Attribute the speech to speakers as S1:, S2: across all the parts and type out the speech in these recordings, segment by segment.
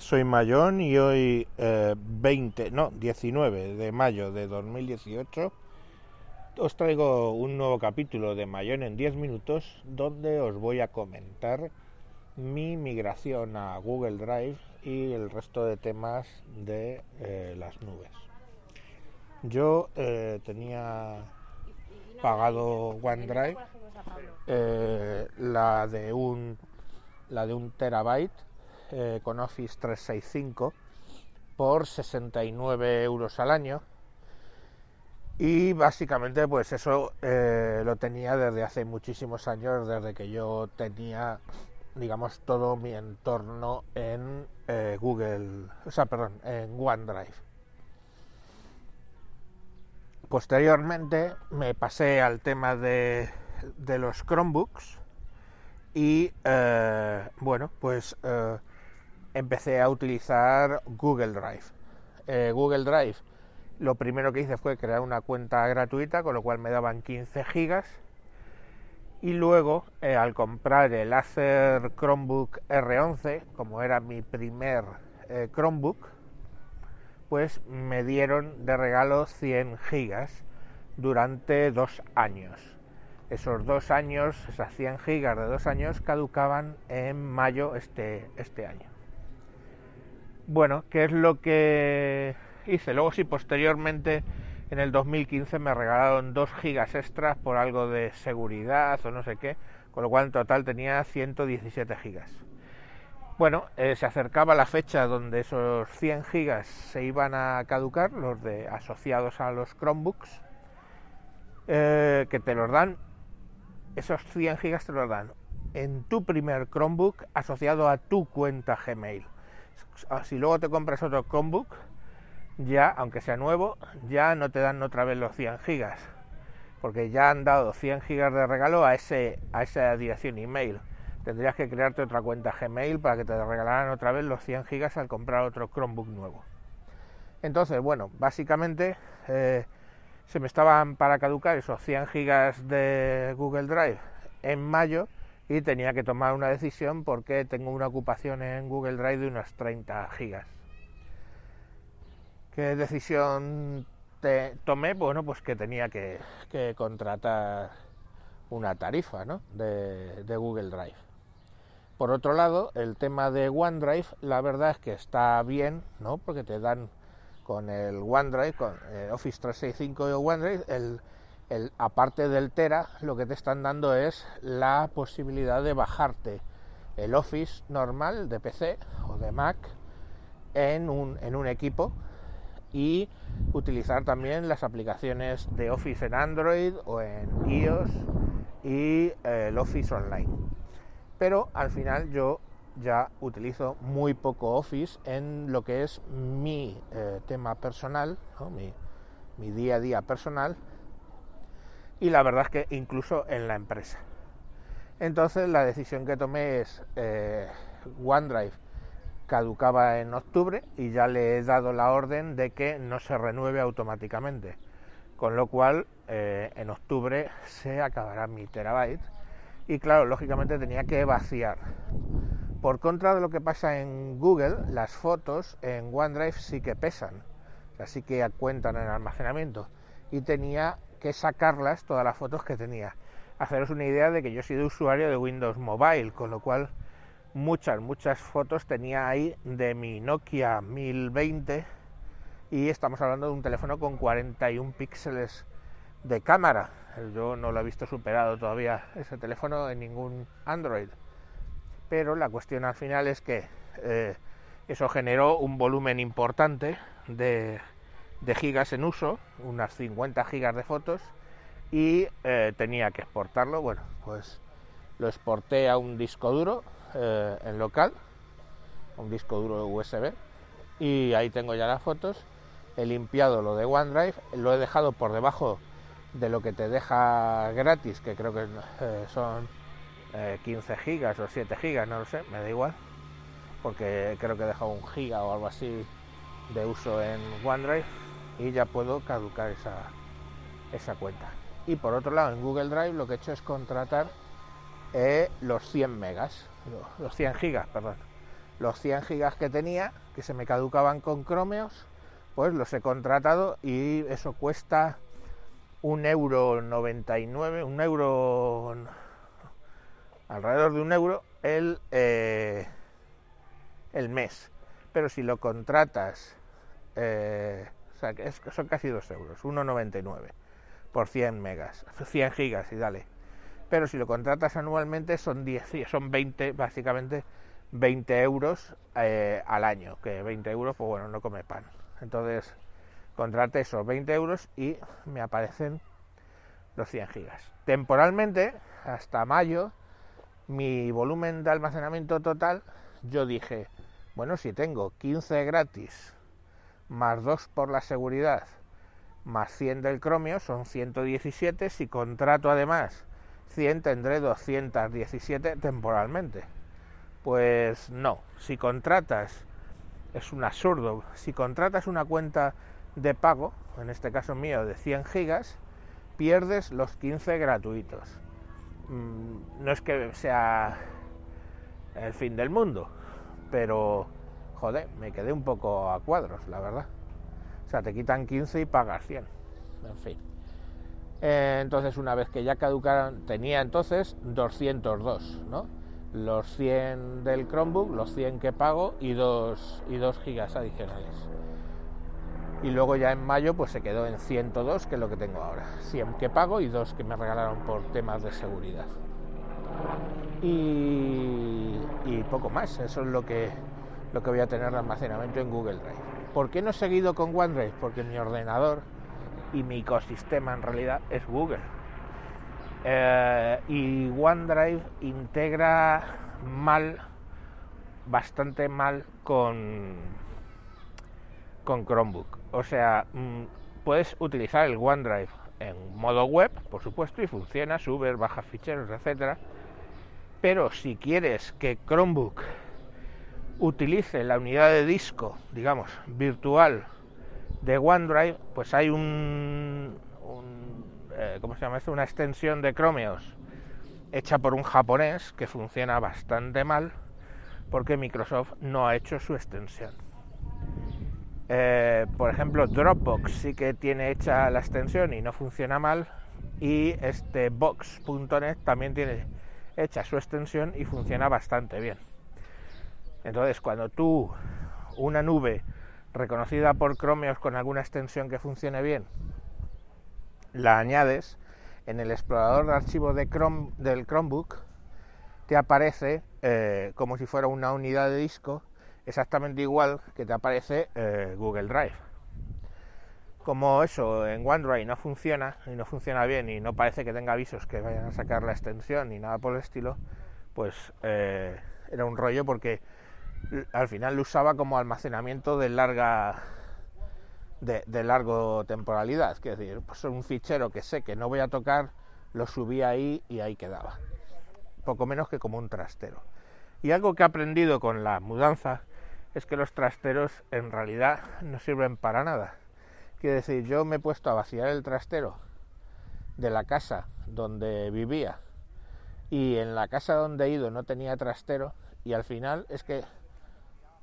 S1: Soy Mayón y hoy eh, 20, no, 19 de mayo de 2018 os traigo un nuevo capítulo de Mayón en 10 minutos donde os voy a comentar mi migración a Google Drive y el resto de temas de eh, las nubes. Yo eh, tenía pagado OneDrive, eh, la de un la de un terabyte eh, con Office 365 por 69 euros al año. Y básicamente pues eso eh, lo tenía desde hace muchísimos años desde que yo tenía digamos todo mi entorno en eh, Google o sea perdón en OneDrive. Posteriormente me pasé al tema de, de los Chromebooks y bueno pues empecé a utilizar Google Drive. Eh, Google Drive, lo primero que hice fue crear una cuenta gratuita, con lo cual me daban 15 gigas. Y luego, eh, al comprar el Acer Chromebook R11, como era mi primer eh, Chromebook, pues me dieron de regalo 100 gigas durante dos años. Esos dos años, esas 100 gigas de dos años, caducaban en mayo este, este año. Bueno, ¿qué es lo que hice? Luego sí, posteriormente, en el 2015 me regalaron 2 gigas extras por algo de seguridad o no sé qué, con lo cual en total tenía 117 gigas. Bueno, eh, se acercaba la fecha donde esos 100 gigas se iban a caducar, los de asociados a los Chromebooks, eh, que te los dan, esos 100 gigas te los dan en tu primer Chromebook asociado a tu cuenta Gmail si luego te compras otro Chromebook, ya, aunque sea nuevo, ya no te dan otra vez los 100 gigas, porque ya han dado 100 gigas de regalo a, ese, a esa dirección email. Tendrías que crearte otra cuenta Gmail para que te regalaran otra vez los 100 gigas al comprar otro Chromebook nuevo. Entonces, bueno, básicamente eh, se me estaban para caducar esos 100 gigas de Google Drive en mayo y tenía que tomar una decisión porque tengo una ocupación en Google Drive de unas 30 gigas. ¿Qué decisión te tomé? Bueno, pues que tenía que, que contratar una tarifa ¿no? de, de, Google Drive. Por otro lado, el tema de OneDrive, la verdad es que está bien, ¿no? porque te dan con el OneDrive, con eh, Office 365 y OneDrive, el, aparte del Tera, lo que te están dando es la posibilidad de bajarte el Office normal de PC o de Mac en un, en un equipo y utilizar también las aplicaciones de Office en Android o en iOS y eh, el Office Online. Pero al final yo ya utilizo muy poco Office en lo que es mi eh, tema personal, mi, mi día a día personal, y la verdad es que incluso en la empresa. Entonces la decisión que tomé es eh, OneDrive caducaba en octubre y ya le he dado la orden de que no se renueve automáticamente. Con lo cual eh, en octubre se acabará mi terabyte y claro, lógicamente tenía que vaciar. Por contra de lo que pasa en Google, las fotos en OneDrive sí que pesan, así que cuentan en almacenamiento y tenía sacarlas, todas las fotos que tenía. Haceros una idea de que yo he sido usuario de Windows Mobile, con lo cual muchas, muchas fotos tenía ahí de mi Nokia 1020 y estamos hablando de un teléfono con 41 píxeles de cámara. Yo no lo he visto superado todavía ese teléfono en ningún Android. Pero la cuestión al final es que eh, eso generó un volumen importante de de gigas en uso, unas 50 gigas de fotos, y eh, tenía que exportarlo. Bueno, pues lo exporté a un disco duro eh, en local, un disco duro USB, y ahí tengo ya las fotos. He limpiado lo de OneDrive, lo he dejado por debajo de lo que te deja gratis, que creo que eh, son 15 gigas o 7 gigas, no lo sé, me da igual, porque creo que he dejado un giga o algo así de uso en OneDrive y ya puedo caducar esa, esa cuenta. Y por otro lado, en Google Drive lo que he hecho es contratar eh, los 100 megas, los 100 gigas, perdón, los 100 gigas que tenía, que se me caducaban con Chromeos, pues los he contratado y eso cuesta un euro 99, un euro alrededor de un euro el, eh, el mes. Pero si lo contratas, eh, o sea, que son casi 2 euros, 1,99 por 100 megas, 100 gigas y dale. Pero si lo contratas anualmente son 10, son 20, básicamente 20 euros eh, al año, que 20 euros, pues bueno, no come pan. Entonces, contrate esos 20 euros y me aparecen los 100 gigas. Temporalmente, hasta mayo, mi volumen de almacenamiento total, yo dije, bueno, si tengo 15 gratis, más 2 por la seguridad, más 100 del cromio, son 117. Si contrato además 100, tendré 217 temporalmente. Pues no, si contratas, es un absurdo, si contratas una cuenta de pago, en este caso mío de 100 gigas, pierdes los 15 gratuitos. Mm, no es que sea el fin del mundo, pero joder, me quedé un poco a cuadros, la verdad. O sea, te quitan 15 y pagas 100. En fin. Eh, entonces, una vez que ya caducaron, tenía entonces 202, ¿no? los 100 del Chromebook, los 100 que pago y 2, y 2 gigas adicionales. Y luego ya en mayo pues se quedó en 102, que es lo que tengo ahora. 100 que pago y 2 que me regalaron por temas de seguridad. Y, y poco más, eso es lo que, lo que voy a tener de almacenamiento en Google Drive. ¿Por qué no he seguido con OneDrive? Porque mi ordenador y mi ecosistema en realidad es Google eh, y OneDrive integra mal, bastante mal con, con Chromebook. O sea, mm, puedes utilizar el OneDrive en modo web, por supuesto, y funciona, sube, baja ficheros, etcétera. Pero si quieres que Chromebook utilice la unidad de disco, digamos, virtual de OneDrive, pues hay un, eh, ¿cómo se llama esto? Una extensión de Chromeos hecha por un japonés que funciona bastante mal porque Microsoft no ha hecho su extensión. Eh, por ejemplo, Dropbox sí que tiene hecha la extensión y no funciona mal. Y este Box.net también tiene hecha su extensión y funciona bastante bien. Entonces, cuando tú una nube reconocida por Chromeos con alguna extensión que funcione bien la añades en el explorador de archivos de Chrome, del Chromebook, te aparece eh, como si fuera una unidad de disco, exactamente igual que te aparece eh, Google Drive. Como eso en OneDrive no funciona y no funciona bien y no parece que tenga avisos que vayan a sacar la extensión ni nada por el estilo, pues eh, era un rollo porque al final lo usaba como almacenamiento de larga de, largo temporalidad, es decir, pues un fichero que sé que no voy a tocar, lo subí ahí y ahí quedaba, poco menos que como un trastero. Y algo que he aprendido con la mudanza es que los trasteros en realidad no sirven para nada. Quiere decir, yo me he puesto a vaciar el trastero de la casa donde vivía y en la casa donde he ido no tenía trastero y al final es que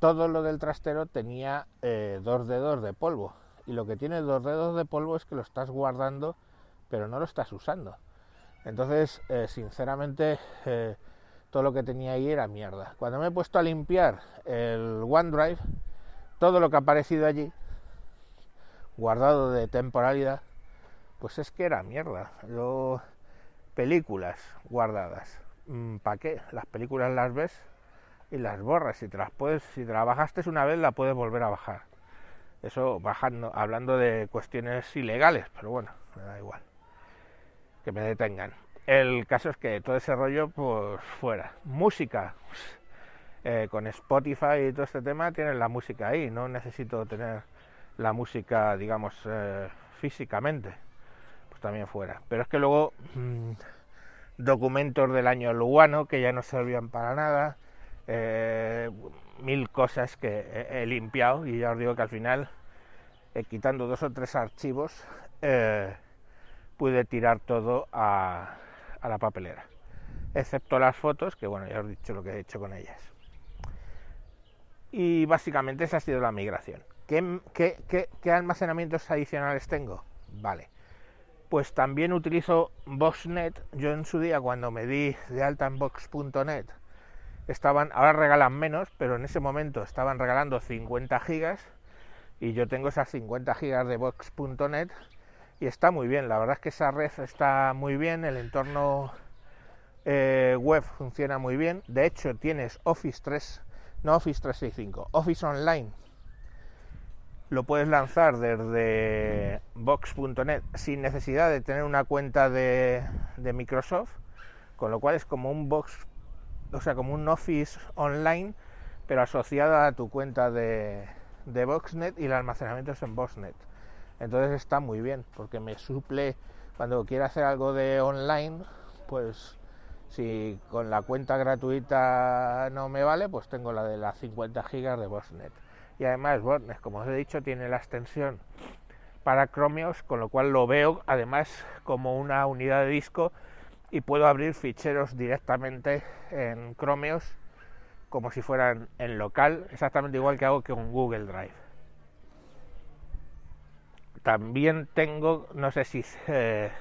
S1: todo lo del trastero tenía eh, dos dedos de polvo y lo que tiene dos dedos de polvo es que lo estás guardando pero no lo estás usando. Entonces, eh, sinceramente, eh, todo lo que tenía ahí era mierda. Cuando me he puesto a limpiar el OneDrive, todo lo que ha aparecido allí, guardado de temporalidad, pues es que era mierda. Películas guardadas. Mm, ¿Para qué? Las películas las ves y las borras. Si te las puedes, si te bajaste una vez, la puedes volver a bajar. Eso bajando, hablando de cuestiones ilegales, pero bueno, me da igual. Que me detengan. El caso es que todo ese rollo, pues fuera. Música. Eh, con Spotify y todo este tema tienen la música ahí. No necesito tener la música, digamos, eh, físicamente. Pues también fuera. Pero es que luego mm, documentos del año luano que ya no servían para nada. Eh, mil cosas que he, limpiado y ya os digo que al final, eh, quitando dos o tres archivos, eh, pude tirar todo a, la papelera, excepto las fotos, que bueno, ya os he dicho lo que he hecho con ellas. Y básicamente esa ha sido la migración. ¿Qué, qué, qué almacenamientos adicionales tengo? Vale. Pues también utilizo Boxnet. Yo en su día, cuando me di de alta en estaban, ahora regalan menos, pero en ese momento estaban regalando 50 gigas y yo tengo esas 50 gigas de Box.net y está muy bien. La verdad es que esa red está muy bien, el entorno eh, web funciona muy bien. De hecho, tienes Office 3, no Office 365, Office Online lo puedes lanzar desde box.net sin necesidad de tener una cuenta de, Microsoft, con lo cual es como un box, o sea, como un Office online, pero asociada a tu cuenta de, de Boxnet y el almacenamiento es en Boxnet. Entonces está muy bien, porque me suple cuando quiero hacer algo de online, pues si con la cuenta gratuita no me vale, pues tengo la de las 50 gigas de Boxnet y además WordNet, como os he dicho, tiene la extensión para Chromeos, con lo cual lo veo además como una unidad de disco y puedo abrir ficheros directamente en Chromeos como si fueran en local, exactamente igual que hago que con Google Drive. También tengo, no sé si 5 eh,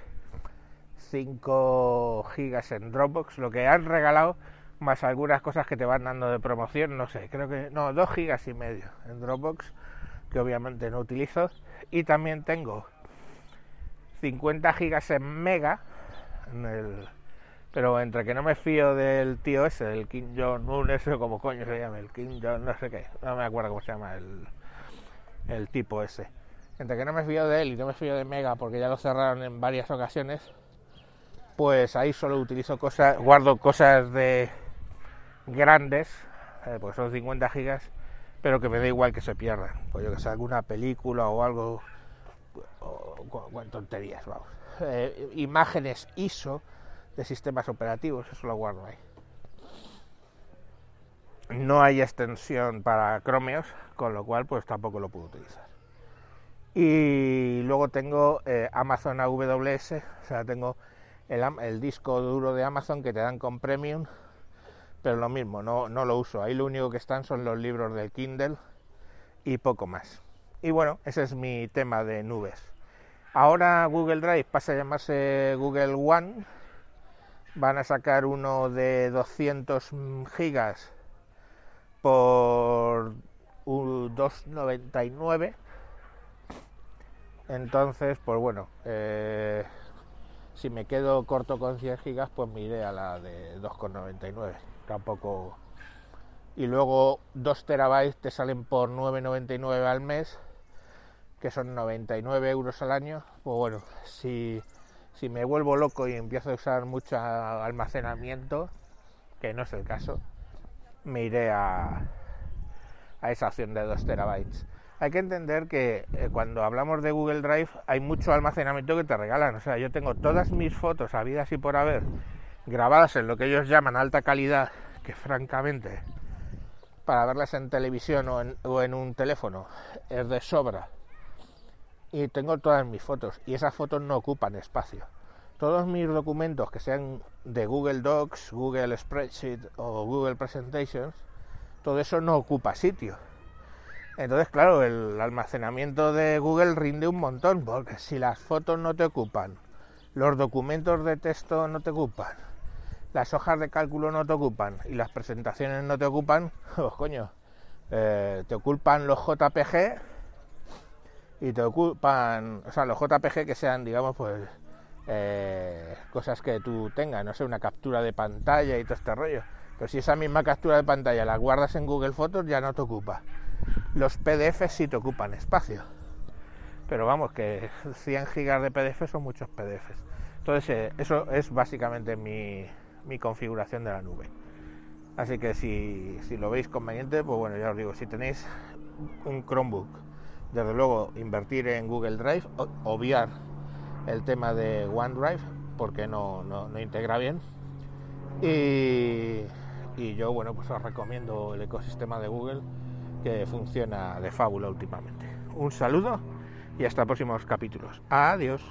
S1: gigas en Dropbox, lo que han regalado más algunas cosas que te van dando de promoción, no sé, creo que no, 2 gigas y medio en Dropbox, que obviamente no utilizo, y también tengo 50 gigas en Mega, el, pero entre que no me fío del tío ese, del Kim Jong-un, ese como coño se llama, el Kim Jong, no sé qué, no me acuerdo cómo se llama el, el tipo ese. Entre que no me fío de él y no me fío de Mega porque ya lo cerraron en varias ocasiones, pues ahí solo utilizo cosas, guardo cosas de grandes, eh, pues son 50 gigas, pero que me da igual que se pierdan. Pues yo que sé, alguna película o algo, o, tonterías, vamos. Eh, imágenes ISO de sistemas operativos, eso lo guardo ahí. No hay extensión para Chromeos, con lo cual pues tampoco lo puedo utilizar. Y luego tengo eh, Amazon AWS, o sea, tengo el, el disco duro de Amazon que te dan con Premium pero lo mismo, no, no lo uso. Ahí lo único que están son los libros del Kindle y poco más. Y bueno, ese es mi tema de nubes. Ahora Google Drive pasa a llamarse Google One. Van a sacar uno de 200 gigas por 2,99. Entonces, pues bueno, eh, si me quedo corto con 100 gigas, pues me iré a la de 2,99 tampoco. Y luego 2 terabytes te salen por 9,99 al mes, que son 99 euros al año. Pues bueno, si, si me vuelvo loco y empiezo a usar mucho almacenamiento, que no es el caso, me iré a, a esa opción de 2 terabytes. Hay que entender que eh, cuando hablamos de Google Drive hay mucho almacenamiento que te regalan. O sea, yo tengo todas mis fotos habidas y por haber grabadas en lo que ellos llaman alta calidad, que francamente para verlas en televisión o en, un teléfono es de sobra. Y tengo todas mis fotos y esas fotos no ocupan espacio. Todos mis documentos que sean de Google Docs, Google Spreadsheet o Google Presentations, todo eso no ocupa sitio. Entonces, claro, el almacenamiento de Google rinde un montón, porque si las fotos no te ocupan, los documentos de texto no te ocupan, las hojas de cálculo no te ocupan y las presentaciones no te ocupan, pues coño, eh, te ocupan los JPG y te ocupan, o sea, los JPG que sean, digamos, pues eh, cosas que tú tengas, no sé, una captura de pantalla y todo este rollo. Pero si esa misma captura de pantalla la guardas en Google Fotos, ya no te ocupa. Los PDF sí te ocupan espacio. Pero vamos, que 100 gigas de PDF son muchos PDFs. Entonces, eh, eso es básicamente mi, mi configuración de la nube. Así que si, si, lo veis conveniente, pues bueno, ya os digo, si tenéis un Chromebook, desde luego invertir en Google Drive, obviar el tema de OneDrive, porque no, no, integra bien. Y, y, yo, bueno, pues os recomiendo el ecosistema de Google, que funciona de fábula últimamente. Un saludo y hasta próximos capítulos. Adiós.